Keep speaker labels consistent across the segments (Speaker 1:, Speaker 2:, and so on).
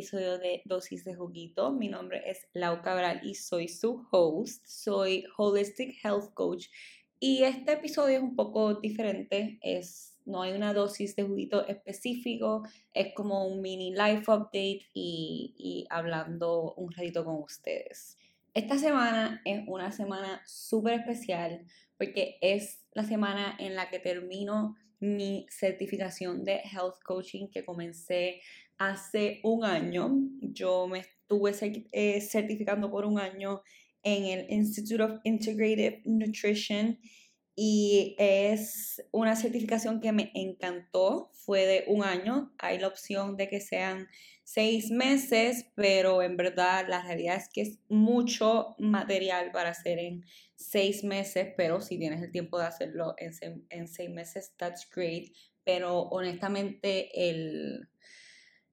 Speaker 1: Episodio de Dosis de Juguito. Mi nombre es Lau Cabral y soy su host. Soy Holistic Health Coach y este episodio es un poco diferente. Es, no hay una dosis de juguito específico, es como un mini life update y, y hablando un ratito con ustedes. Esta semana es una semana súper especial porque es la semana en la que termino mi certificación de health coaching que comencé hace un año. Yo me estuve eh, certificando por un año en el Institute of Integrative Nutrition y es una certificación que me encantó. Fue de un año. Hay la opción de que sean seis meses, pero en verdad la realidad es que es mucho material para hacer en seis meses, pero si tienes el tiempo de hacerlo en, en seis meses, that's great. Pero honestamente el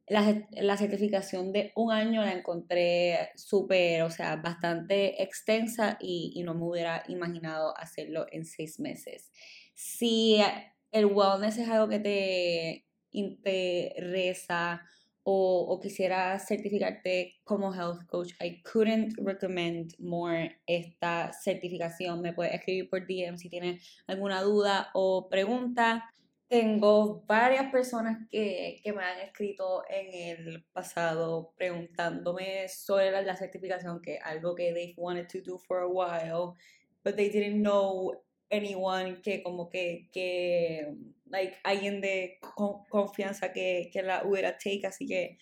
Speaker 1: la, certificación de un año la encontré súper, o sea, bastante extensa y, no me hubiera imaginado hacerlo en seis meses. Si el wellness es algo que te interesa o, o quisieras certificarte como health coach, I couldn't recommend more esta certificación. Me puedes escribir por DM si tienes alguna duda o pregunta. Tengo varias personas que, me han escrito en el pasado preguntándome sobre la, certificación, que algo que they wanted to do for a while, but they didn't know anyone que como que, que like, alguien de confianza que, que la hubiera take, así que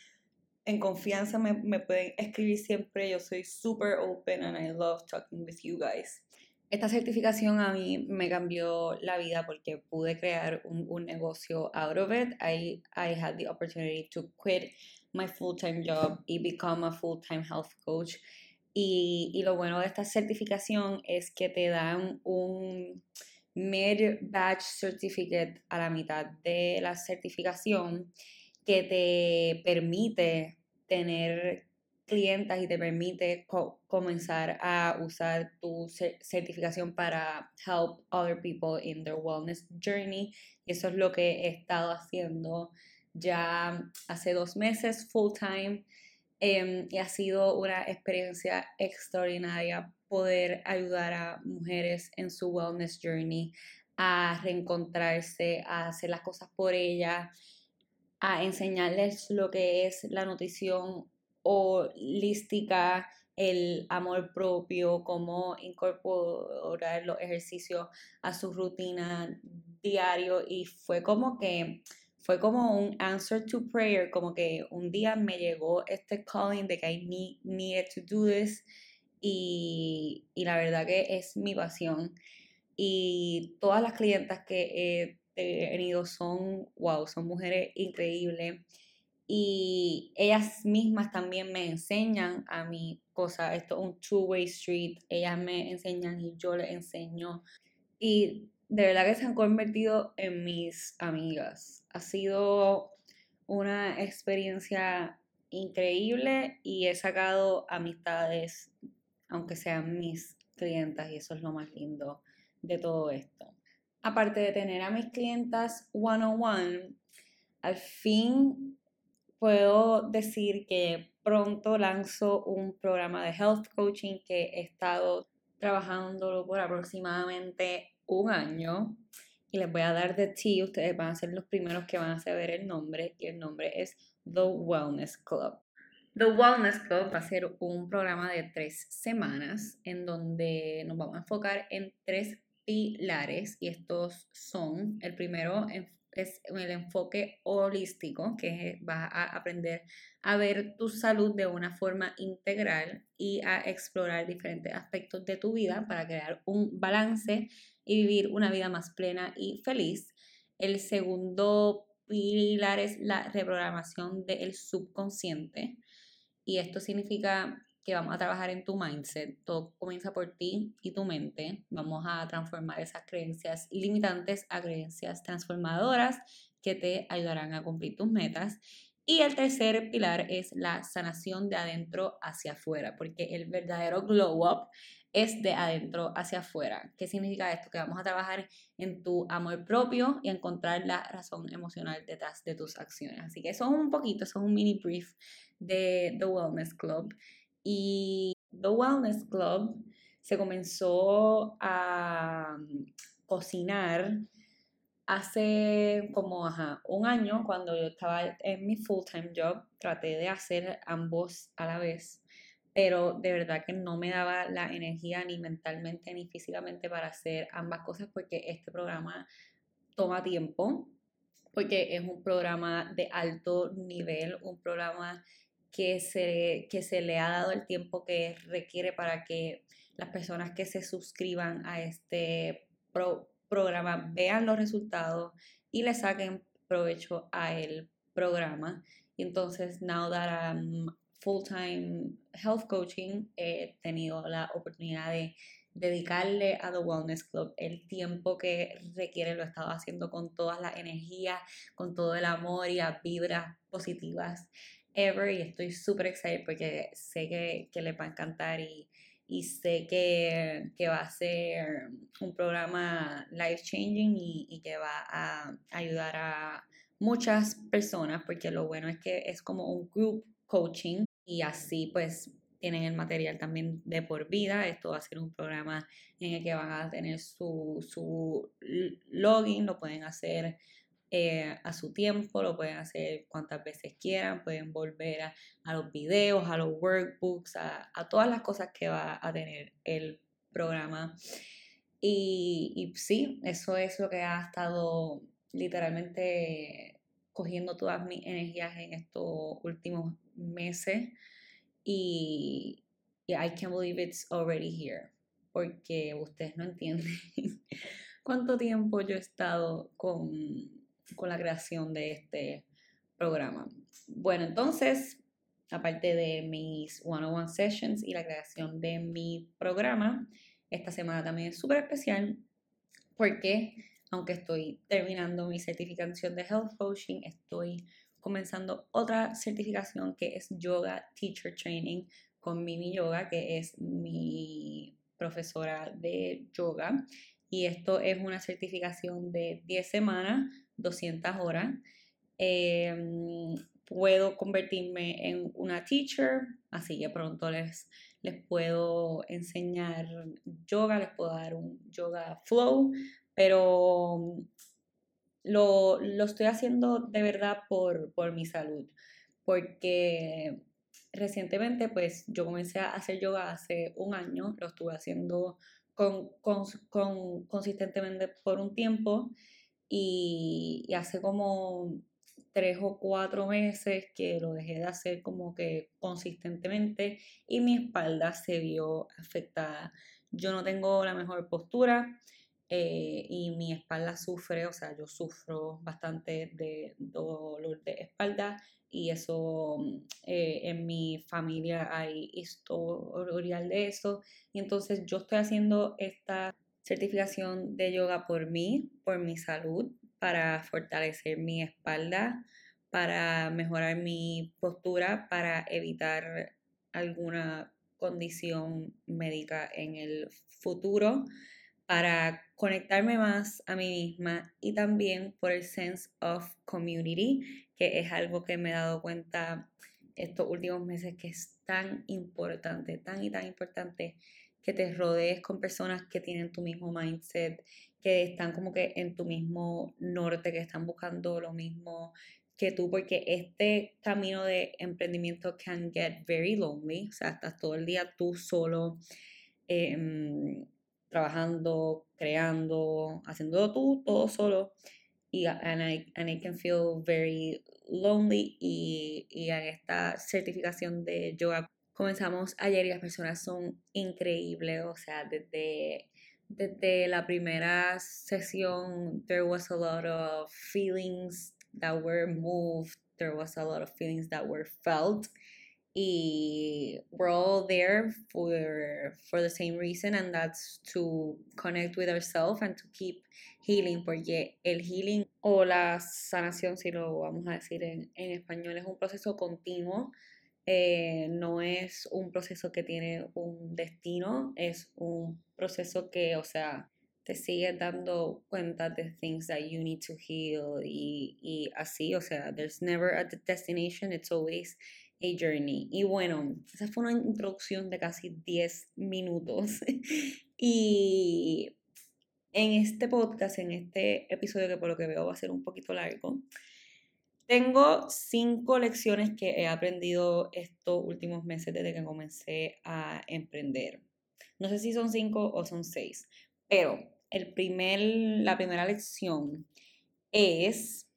Speaker 1: en confianza me, me pueden escribir siempre, yo soy super open and I love talking with you guys. Esta certificación a mí me cambió la vida porque pude crear un, un negocio out of it. I, I had the opportunity to quit my full-time job y become a full-time health coach. Y, y, lo bueno de esta certificación es que te dan un mid-batch certificate a la mitad de la certificación que te permite tener clientas y te permite comenzar a usar tu certificación para help other people in their wellness journey. Y eso es lo que he estado haciendo ya hace dos meses full time. Em, y ha sido una experiencia extraordinaria poder ayudar a mujeres en su wellness journey a reencontrarse, a hacer las cosas por ellas, a enseñarles lo que es la nutrición holística, el amor propio, cómo incorporar los ejercicios a su rutina diario y fue como que fue como un answer to prayer, como que un día me llegó este calling de que I need, needed to do this y, y la verdad que es mi pasión. Y todas las clientas que he tenido son, wow, son mujeres increíbles y ellas mismas también me enseñan a mí cosas, esto es un two-way street, ellas me enseñan y yo les enseño y de verdad que se han convertido en mis amigas. Ha sido una experiencia increíble y he sacado amistades, aunque sean mis clientas, y eso es lo más lindo de todo esto. Aparte de tener a mis clientas one-on-one, al fin puedo decir que pronto lanzo un programa de health coaching que he estado trabajando por aproximadamente un año y les voy a dar de ti, ustedes van a ser los primeros que van a saber el nombre y el nombre es The Wellness Club. The Wellness Club va a ser un programa de tres semanas en donde nos vamos a enfocar en tres pilares y estos son, el primero es el enfoque holístico, que vas a aprender a ver tu salud de una forma integral y a explorar diferentes aspectos de tu vida para crear un balance y vivir una vida más plena y feliz. El segundo pilar es la reprogramación del subconsciente y esto significa que vamos a trabajar en tu mindset. Todo comienza por ti y tu mente. Vamos a transformar esas creencias limitantes a creencias transformadoras que te ayudarán a cumplir tus metas. Y el tercer pilar es la sanación de adentro hacia afuera, porque el verdadero glow up es de adentro hacia afuera. ¿Qué significa esto? Que vamos a trabajar en tu amor propio y encontrar la razón emocional detrás de tus acciones. Así que eso es un poquito, eso es un mini brief de The Wellness Club. Y The Wellness Club se comenzó a mm, cocinar hace como un año cuando yo estaba en mi full-time job. Traté de hacer ambos a la vez pero de verdad que no me daba la energía ni mentalmente ni físicamente para hacer ambas cosas porque este programa toma tiempo, porque es un programa de alto nivel, un programa que se, que se le ha dado el tiempo que requiere para que las personas que se suscriban a este programa vean los resultados y le saquen provecho a el programa. Y entonces, now that I'm full-time health coaching, he tenido la oportunidad de dedicarle a The Wellness Club el tiempo que requiere, lo he estado haciendo con todas las energías, con todo el amor y las vibras positivas ever y estoy súper excited porque sé que, que les va a encantar y, y sé que, que, va a ser un programa life changing y, y que va a ayudar a muchas personas porque lo bueno es que es como un group coaching y así pues tienen el material también de por vida. Esto va a ser un programa en el que van a tener su, su login, lo pueden hacer eh, a su tiempo, lo pueden hacer cuantas veces quieran, pueden volver a, los videos, a los workbooks, a, todas las cosas que va a tener el programa. Y, y sí, eso es lo que ha estado literalmente cogiendo todas mis energías en estos últimos meses y, I can't believe it's already here, porque ustedes no entienden cuánto tiempo yo he estado con, con la creación de este programa. Bueno, entonces, aparte de mis one-on-one sessions y la creación de mi programa, esta semana también es súper especial porque aunque estoy terminando mi certificación de Health Coaching, estoy comenzando otra certificación que es Yoga Teacher Training con Mimi Yoga, que es mi profesora de yoga. Y esto es una certificación de 10 semanas, 200 horas. Em, puedo convertirme en una teacher, así que pronto les, les puedo enseñar yoga, les puedo dar un yoga flow, pero lo, estoy haciendo de verdad por, mi salud, porque recientemente pues yo comencé a hacer yoga hace un año, lo estuve haciendo con, consistentemente por un tiempo y, hace como tres o cuatro meses que lo dejé de hacer como que consistentemente y mi espalda se vio afectada. Yo no tengo la mejor postura, eh, y mi espalda sufre, o sea, yo sufro bastante de dolor de espalda y eso eh, en mi familia hay historial de eso y entonces yo estoy haciendo esta certificación de yoga por mí, por mi salud, para fortalecer mi espalda, para mejorar mi postura, para evitar alguna condición médica en el futuro para conectarme más a mí misma y también por el sense of community, que es algo que me he dado cuenta estos últimos meses que es tan importante, tan y tan importante que te rodees con personas que tienen tu mismo mindset, que están como que en tu mismo norte, que están buscando lo mismo que tú, porque este camino de emprendimiento can get very lonely, o sea, estás todo el día tú solo. Em, trabajando, creando, haciendo tú todo solo. Y and I, can feel very lonely. Y, y en esta certificación de yoga comenzamos ayer y las personas son increíbles. O sea, desde, desde la primera sesión, there was a lot of feelings that were moved. There was a lot of feelings that were felt y we're all there for for the same reason and that's to connect with ourselves and to keep healing porque el healing o la sanación si lo vamos a decir en, en español es un proceso continuo Eh, no es un proceso que tiene un destino, es un proceso que, o sea, te sigue dando cuenta de things that you need to heal y, y así, o sea, there's never a destination, it's always a journey. Y bueno, esa fue una introducción de casi 10 minutos. y en este podcast, en este episodio que por lo que veo va a ser un poquito largo, tengo cinco lecciones que he aprendido estos últimos meses desde que comencé a emprender. No sé si son cinco o son seis, pero el primer, la primera lección es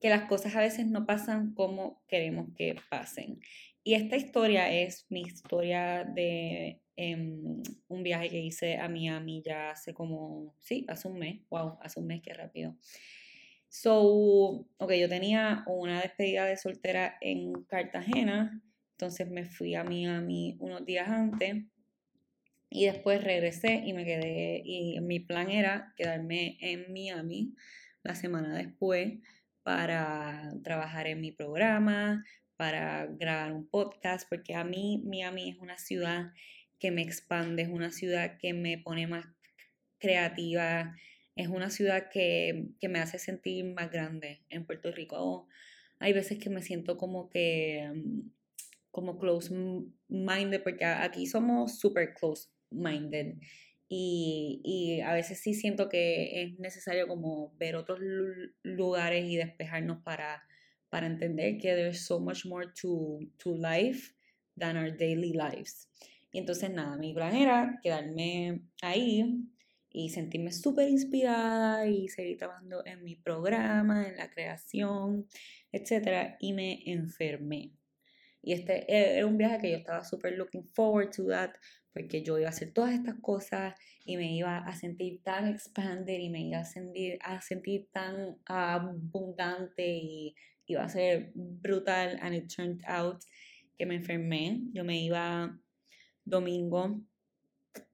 Speaker 1: que las cosas a veces no pasan como queremos que pasen. Y esta historia es mi historia de em, un viaje que hice a Miami ya hace como, sí, hace un mes, wow, hace un mes, qué rápido. So, ok, yo tenía una despedida de soltera en Cartagena, entonces me fui a Miami unos días antes y después regresé y me quedé, y mi plan era quedarme en Miami la semana después para trabajar en mi programa, para grabar un podcast, porque a mí Miami es una ciudad que me expande, es una ciudad que me pone más creativa, es una ciudad que, me hace sentir más grande. En Puerto Rico hay veces que me siento como que, mm, como close minded, porque aquí somos super close minded. Y, a veces sí siento que es necesario como ver otros lugares y despejarnos para, para entender que there's so much more to, to life than our daily lives. Y entonces nada, mi plan era quedarme ahí y sentirme súper inspirada y seguir trabajando en mi programa, en la creación, etc. Y me enfermé. Y este e, era un viaje que yo estaba súper looking forward to that porque yo iba a hacer todas estas cosas y me iba a sentir tan expanded y me iba a sentir, a sentir tan abundante y iba a ser brutal and it turned out que me enfermé. Yo me iba domingo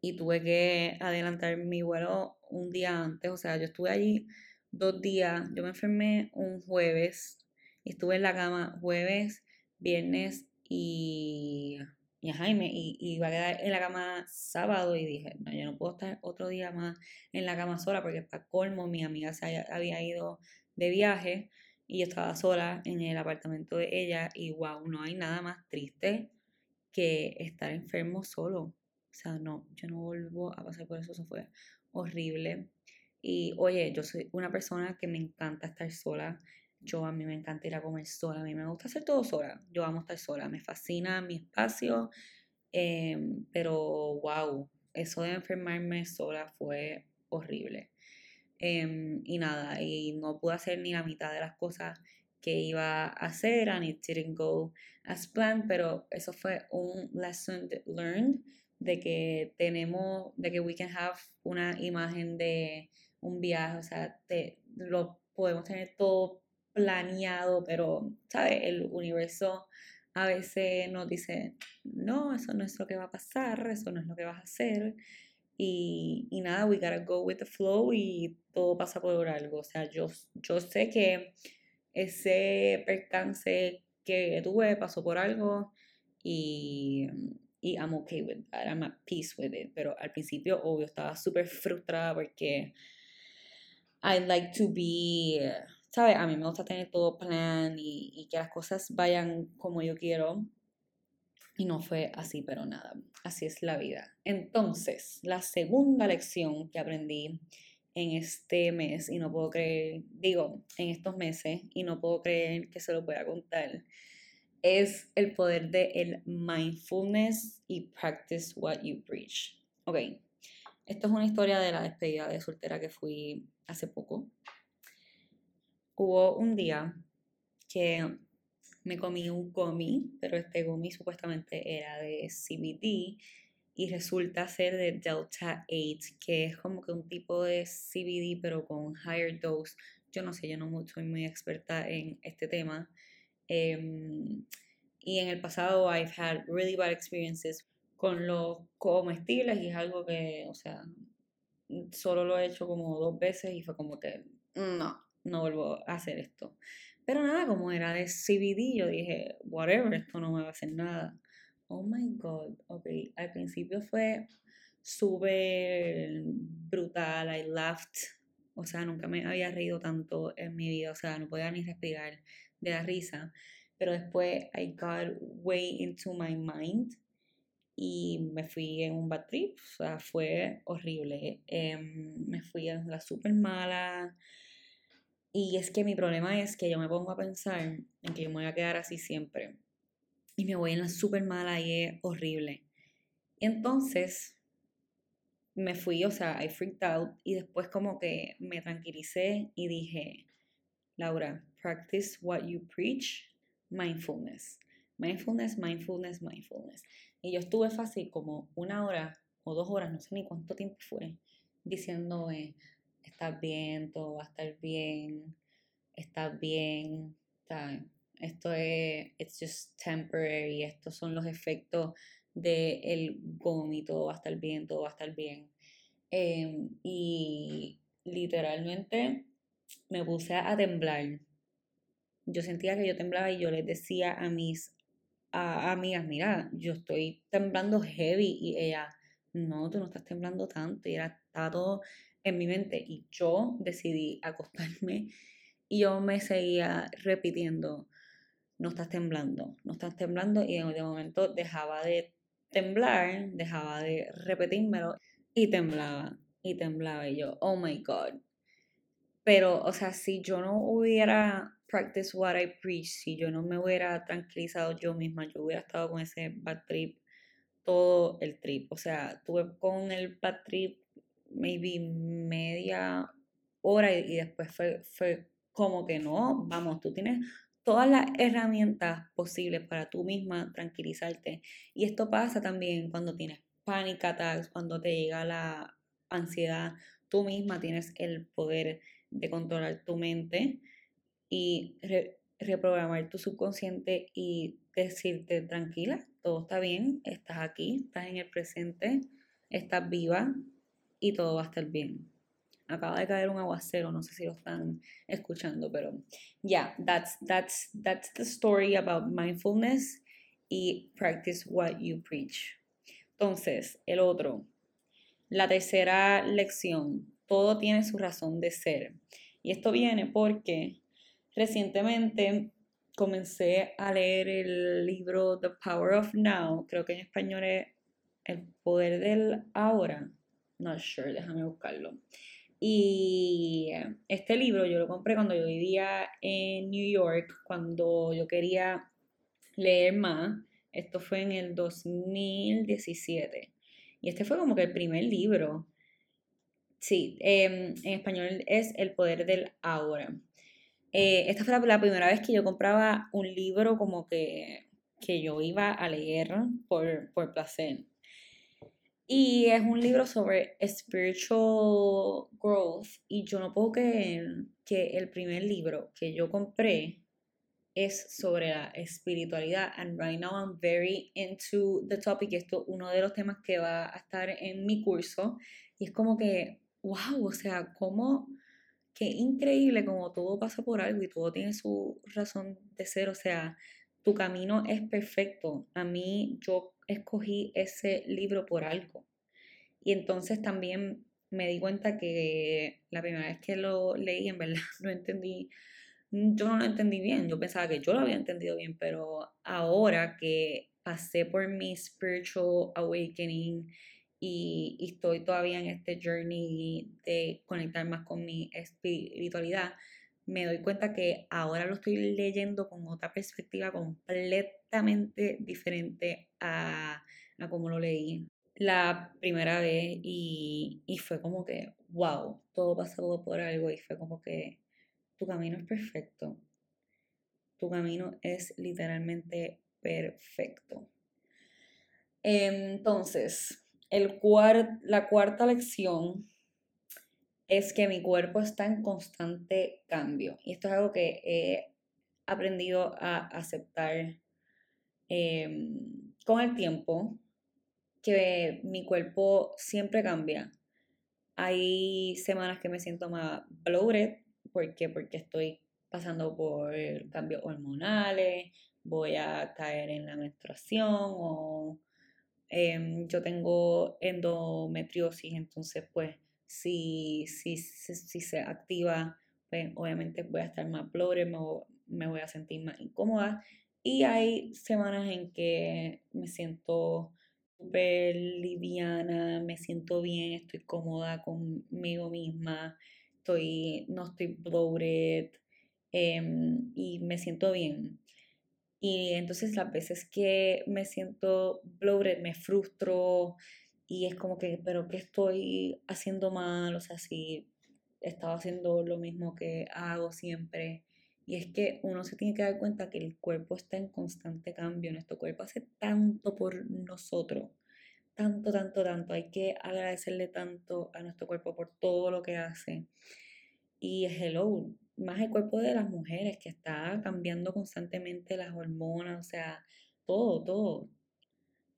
Speaker 1: y tuve que adelantar mi vuelo un día antes, o sea, yo estuve allí dos días, yo me enfermé un jueves y estuve en la cama jueves, viernes y y Jaime y, iba a quedar en la cama sábado y dije, no, yo no puedo estar otro día más en la cama sola porque para colmo mi amiga se había ido de viaje y yo estaba sola en el apartamento de ella y wow, no hay nada más triste que estar enfermo solo. O sea, no, yo no vuelvo a pasar por eso, eso fue horrible. Y oye, yo soy una persona que me encanta estar sola. Yo a mí me encanta ir a comer sola, a mí me gusta hacer todo sola. Yo amo estar sola, me fascina mi espacio, em, pero wow, eso de enfermarme sola fue horrible. Em, y nada, y no pude hacer ni la mitad de las cosas que iba a hacer, and it didn't go as planned, pero eso fue un lesson learned de que tenemos, de que we can have una imagen de un viaje, o sea, te, lo podemos tener todo planeado, pero, ¿sabes? El universo a veces nos dice, no, eso no es lo que va a pasar, eso no es lo que vas a hacer. Y, y nada, we gotta go with the flow y todo pasa por algo. O sea, yo, yo sé que ese percance que tuve pasó por algo y, y I'm okay with that, I'm at peace with it. Pero al principio, obvio, estaba súper frustrada porque I like to be ¿sabes? A mí me gusta tener todo plan y, que las cosas vayan como yo quiero. Y no fue así, pero nada, así es la vida. Entonces, la segunda lección que aprendí en este mes, y no puedo creer, digo, en estos meses, y no puedo creer que se lo pueda contar, es el poder de el mindfulness y practice what you preach. Ok, esto es una historia de la despedida de soltera que fui hace poco hubo un día que me comí un gummy, pero este gummy supuestamente era de CBD y resulta ser de Delta 8, que es como que un tipo de CBD pero con higher dose. Yo no sé, yo no soy muy experta en este tema. Em, y en el pasado I've had really bad experiences con los comestibles y es algo que, o sea, solo lo he hecho como dos veces y fue como que no, no vuelvo a hacer esto. Pero nada, como era de CBD, yo dije, whatever, esto no me va a hacer nada. Oh my god, ok. Al principio fue súper brutal, I laughed. O sea, nunca me había reído tanto en mi vida, o sea, no podía ni respirar de la risa. Pero después I got way into my mind y me fui en un bad trip, o sea, fue horrible. Em, me fui a la súper mala. Y es que mi problema es que yo me pongo a pensar en que yo me voy a quedar así siempre. Y me voy en la súper mala y es horrible. Entonces, me fui, o sea, I freaked out y después como que me tranquilicé y dije, Laura, practice what you preach, mindfulness. Mindfulness, mindfulness, mindfulness. Y yo estuve fácil como una hora o dos horas, no sé ni cuánto tiempo fue, diciendo, estás bien, todo va a estar bien, estás bien, esto es, it's just temporary, estos son los efectos del el vómito, va a estar bien, todo va a estar bien. Em, y literalmente me puse a temblar. Yo sentía que yo temblaba y yo les decía a mis a, amigas, mira, yo estoy temblando heavy y ella, no, tú no estás temblando tanto y era, todo en mi mente y yo decidí acostarme y yo me seguía repitiendo, no estás temblando, no estás temblando y de momento dejaba de temblar, dejaba de repetírmelo y temblaba y temblaba y yo, oh my god. Pero, o sea, si yo no hubiera practice what I preach, si yo no me hubiera tranquilizado yo misma, yo hubiera estado con ese bad trip todo el trip. O sea, tuve con el bad trip maybe media hora y, después fue, fue como que no, vamos, tú tienes todas las herramientas posibles para tú misma tranquilizarte. Y esto pasa también cuando tienes panic attacks, cuando te llega la ansiedad, tú misma tienes el poder de controlar tu mente y reprogramar tu subconsciente y decirte tranquila, todo está bien, estás aquí, estás en el presente, estás viva y todo va a estar bien. Acaba de caer un aguacero, no sé si lo están escuchando, pero yeah, that's, that's, that's the story about mindfulness y practice what you preach. Entonces, el otro, la tercera lección, todo tiene su razón de ser. Y esto viene porque Recientemente comencé a leer el libro The Power of Now, creo que en español es El Poder del Ahora. Not sure, déjame buscarlo. Y este libro yo lo compré cuando yo vivía en New York, cuando yo quería leer más. Esto fue en el 2017. Y este fue como que el primer libro. Sí, em, en español es El Poder del Ahora. Eh, esta fue la, primera vez que yo compraba un libro como que, que yo iba a leer por, por placer. Y es un libro sobre spiritual growth. Y yo no puedo creer que el primer libro que yo compré es sobre la espiritualidad. And right now I'm very into the topic. Esto es uno de los temas que va a estar en mi curso. Y es como que, wow, o sea, cómo qué increíble como todo pasa por algo y todo tiene su razón de ser, o sea, tu camino es perfecto. A mí yo escogí ese libro por algo. Y entonces también me di cuenta que la primera vez que lo leí, en verdad, no entendí, yo no lo entendí bien, yo pensaba que yo lo había entendido bien, pero ahora que pasé por mi spiritual awakening y, estoy todavía en este journey de conectar más con mi espiritualidad, me doy cuenta que ahora lo estoy leyendo con otra perspectiva completamente diferente a, a como lo leí la primera vez y, y, fue como que, wow, todo pasó por algo y fue como que tu camino es perfecto. Tu camino es literalmente perfecto. Entonces, el la cuarta lección es que mi cuerpo está en constante cambio. Y esto es algo que he aprendido a aceptar em, con el tiempo, que mi cuerpo siempre cambia. Hay semanas que me siento más bloated, ¿por qué? Porque estoy pasando por cambios hormonales, voy a caer en la menstruación o em, yo tengo endometriosis, entonces pues si, si, si, se activa, pues obviamente voy a estar más bloated, me, voy a sentir más incómoda y hay semanas en que me siento súper liviana, me siento bien, estoy cómoda conmigo misma, estoy, no estoy bloated em, y me siento bien. Y entonces las veces que me siento bloated me frustro y es como que, pero ¿qué estoy haciendo mal? O sea, si estaba haciendo lo mismo que hago siempre. Y es que uno se tiene que dar cuenta que el cuerpo está en constante cambio. Nuestro cuerpo hace tanto por nosotros. Tanto, tanto, tanto. Hay que agradecerle tanto a nuestro cuerpo por todo lo que hace. Y hello, más el cuerpo de las mujeres que está cambiando constantemente las hormonas, o sea, todo, todo.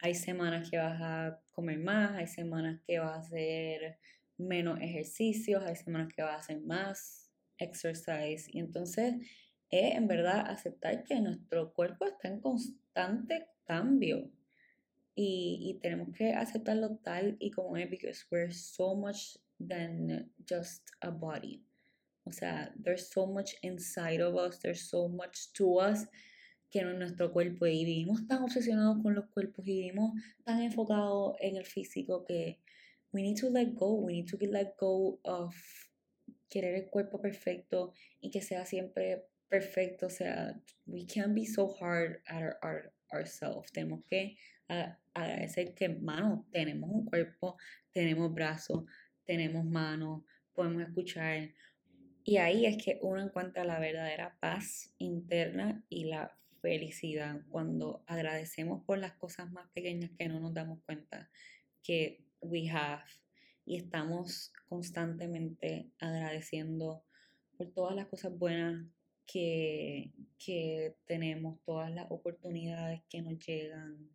Speaker 1: Hay semanas que vas a comer más, hay semanas que vas a hacer menos ejercicios, hay semanas que vas a hacer más exercise. Y entonces es en verdad aceptar que nuestro cuerpo está en constante cambio. Y, y tenemos que aceptarlo tal y como es, because we're so much than just a body. O sea, there's so much inside of us, there's so much to us que no es nuestro cuerpo y vivimos tan obsesionados con los cuerpos y vivimos tan enfocados en el físico que we need to let go, we need to let go of querer el cuerpo perfecto y que sea siempre perfecto. O sea, we can't be so hard at our, ourselves. Tenemos que agradecer que, mano, tenemos un cuerpo, tenemos brazos, tenemos manos, podemos escuchar. Y ahí es que uno encuentra la verdadera paz interna y la felicidad cuando agradecemos por las cosas más pequeñas que no nos damos cuenta que we have y estamos constantemente agradeciendo por todas las cosas buenas que, que tenemos, todas las oportunidades que nos llegan.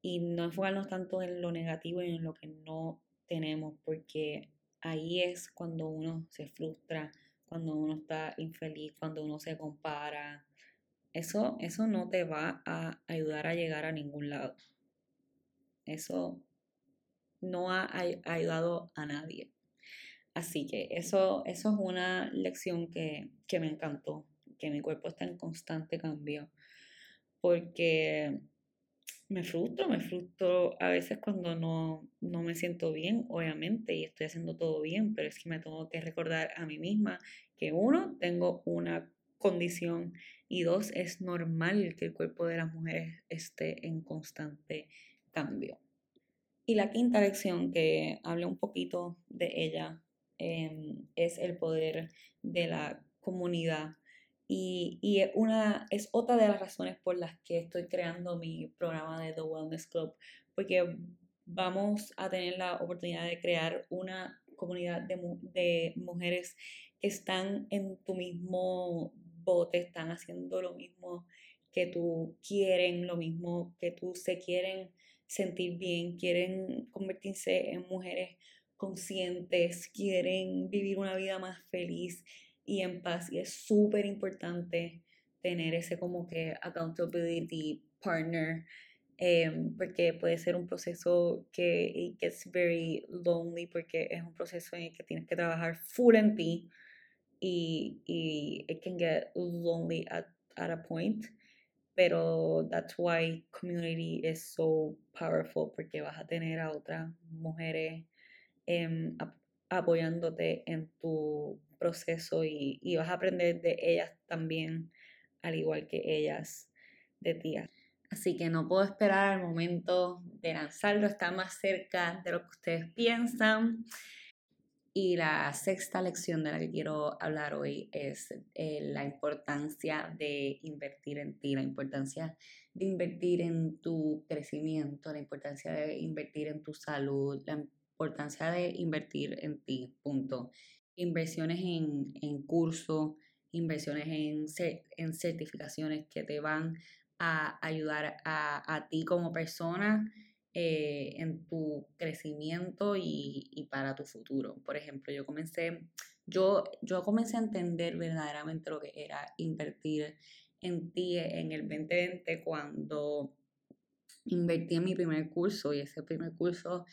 Speaker 1: Y no enfocarnos tanto en lo negativo y en lo que no tenemos, porque ahí es cuando uno se frustra, cuando uno está infeliz, cuando uno se compara. Eso, eso no te va a ayudar a llegar a ningún lado. Eso no ha ayudado a nadie. Así que eso, eso es una lección que, me encantó, que mi cuerpo está en constante cambio, porque me frustro, me frustro a veces cuando no, no me siento bien, obviamente, y estoy haciendo todo bien, pero es que me tengo que recordar a mí misma que uno, tengo una condición y dos, es normal que el cuerpo de las mujeres esté en constante cambio. Y la quinta lección que hablé un poquito de ella em, es el poder de la comunidad. Y, y, una, es otra de las razones por las que estoy creando mi programa de The Wellness Club, porque vamos a tener la oportunidad de crear una comunidad de, de mujeres que están en tu mismo bote, están haciendo lo mismo que tú quieren, lo mismo que tú se quieren sentir bien, quieren convertirse en mujeres conscientes, quieren vivir una vida más feliz y en paz. Y es súper importante tener ese como que accountability partner, em, porque puede ser un proceso que gets very lonely, porque es un proceso en el que tienes que trabajar full en ti y, y it can get lonely at, at a point pero that's why community is so powerful porque vas a tener a otras mujeres em, apoyándote en tu proceso y, y, vas a aprender de ellas también, al igual que ellas de ti. Así que no puedo esperar al momento de lanzarlo, está más cerca de lo que ustedes piensan. Y la sexta lección de la que quiero hablar hoy es eh, la importancia de invertir en ti, la importancia de invertir en tu crecimiento, la importancia de invertir en tu salud, la importancia de invertir en ti, punto. Inversiones en, en cursos, inversiones en, en certificaciones que te van a ayudar a, ti como persona eh, en tu crecimiento y, y, para tu futuro. Por ejemplo, yo comencé yo, yo comencé a entender verdaderamente lo que era invertir en ti en el 2020 cuando invertí en mi primer curso y ese primer curso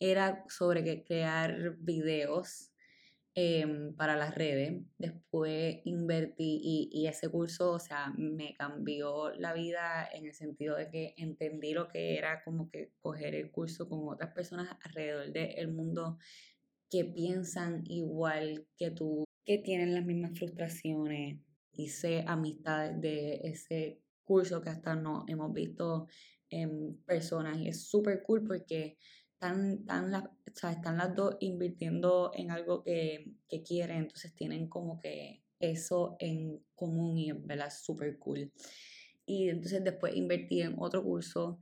Speaker 1: era sobre crear videos em, para las redes. Después invertí y, ese curso, o sea, me cambió la vida en el sentido de que entendí lo que era como que coger el curso con otras personas alrededor del mundo que piensan igual que tú, que tienen las mismas frustraciones. Hice amistades de ese curso que hasta no hemos visto en personas y es súper cool porque están, están, las, están las dos invirtiendo en algo que, que quieren, entonces tienen como que eso en común y es verdad súper cool. Y entonces después invertí en otro curso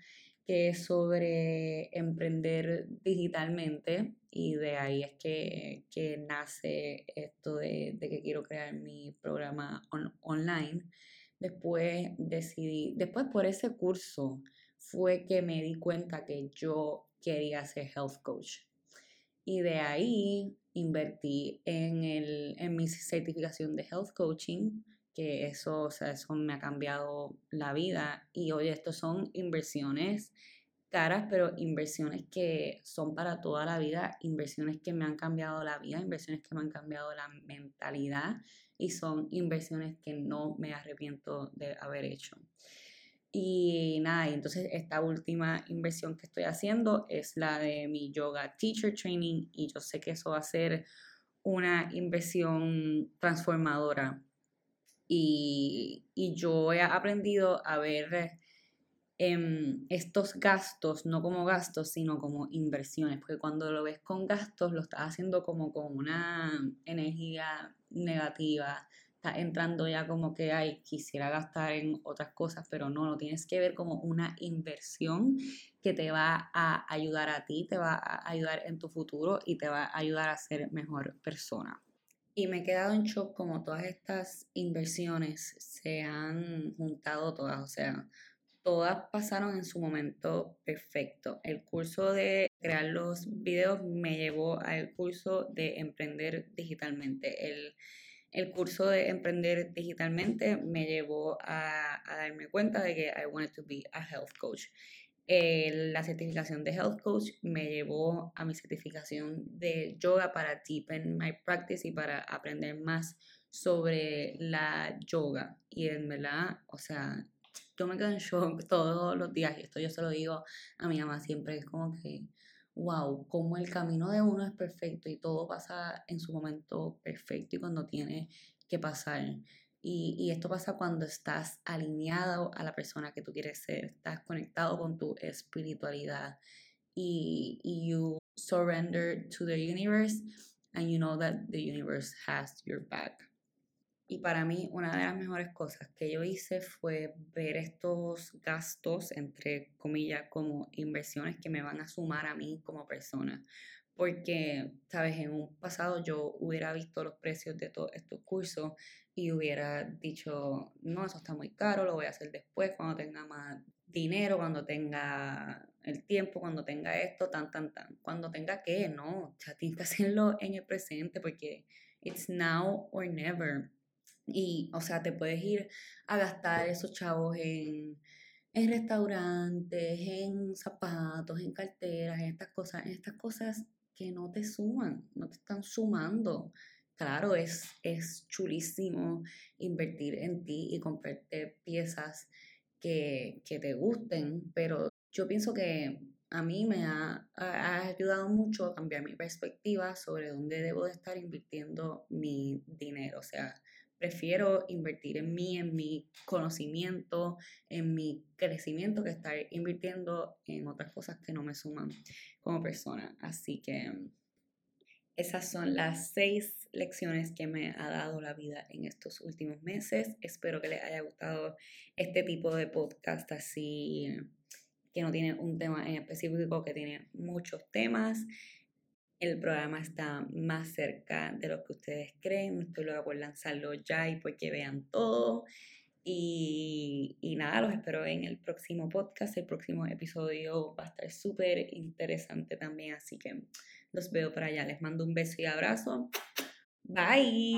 Speaker 1: que es sobre emprender digitalmente y de ahí es que, que nace esto de, de, que quiero crear mi programa online. Después decidí, después por ese curso fue que me di cuenta que yo quería ser health coach. Y de ahí invertí en, el, en mi certificación de health coaching que eso, o sea, eso me ha cambiado la vida. Y oye, estos son inversiones caras, pero inversiones que son para toda la vida, inversiones que me han cambiado la vida, inversiones que me han cambiado la mentalidad y son inversiones que no me arrepiento de haber hecho. Y nada, y entonces esta última inversión que estoy haciendo es la de mi yoga teacher training y yo sé que eso va a ser una inversión transformadora. Y, yo he aprendido a ver em, estos gastos no como gastos, sino como inversiones, porque cuando lo ves con gastos, lo estás haciendo como con una energía negativa, estás entrando ya como que, ay, quisiera gastar en otras cosas, pero no, lo tienes que ver como una inversión que te va a ayudar a ti, te va a ayudar en tu futuro y te va a ayudar a ser mejor persona. Y me he quedado en shock como todas estas inversiones se han juntado todas, o sea, todas pasaron en su momento perfecto. El curso de crear los videos me llevó al curso de emprender digitalmente. El, el curso de emprender digitalmente me llevó a, darme cuenta de que I wanted to be a health coach. La certificación de Health Coach me llevó a mi certificación de yoga para deepen my practice y para aprender más sobre la yoga. Y en verdad, o sea, yo me quedo en shock todos los días y esto yo se lo digo a mi mamá siempre, es como que, wow, como el camino de uno es perfecto y todo pasa en su momento perfecto y cuando tiene que pasar. Y, esto pasa cuando estás alineado a la persona que tú quieres ser, estás conectado con tu espiritualidad y, y you surrender to the universe and you know that the universe has your back. Y para mí una de las mejores cosas que yo hice fue ver estos gastos, entre comillas, como inversiones que me van a sumar a mí como persona porque, sabes, en un pasado yo hubiera visto los precios de todos estos cursos y hubiera dicho, no, eso está muy caro, lo voy a hacer después, cuando tenga más dinero, cuando tenga el tiempo, cuando tenga esto, tan, tan, tan. Cuando tenga que, no, ya tienes que hacerlo en el presente porque it's now or never. Y, o sea, te puedes ir a gastar esos chavos en, en restaurantes, en zapatos, en carteras, en estas cosas, en estas cosas que no te suman, no te están sumando. Claro, es, es chulísimo invertir en ti y comprarte piezas que, te gusten, pero yo pienso que a mí me ha, ha, ayudado mucho a cambiar mi perspectiva sobre dónde debo de estar invirtiendo mi dinero. O sea, prefiero invertir en mí, en mi conocimiento, en mi crecimiento, que estar invirtiendo en otras cosas que no me suman como persona. Así que esas son las seis lecciones que me ha dado la vida en estos últimos meses. Espero que les haya gustado este tipo de podcast así que no tiene un tema en específico, que tiene muchos temas. El programa está más cerca de lo que ustedes creen. Estoy loca por lanzarlo ya y porque vean todo. Y, y, nada, los espero en el próximo podcast. El próximo episodio va a estar súper interesante también. Así que los veo para allá. Les mando un beso y abrazo. Bye.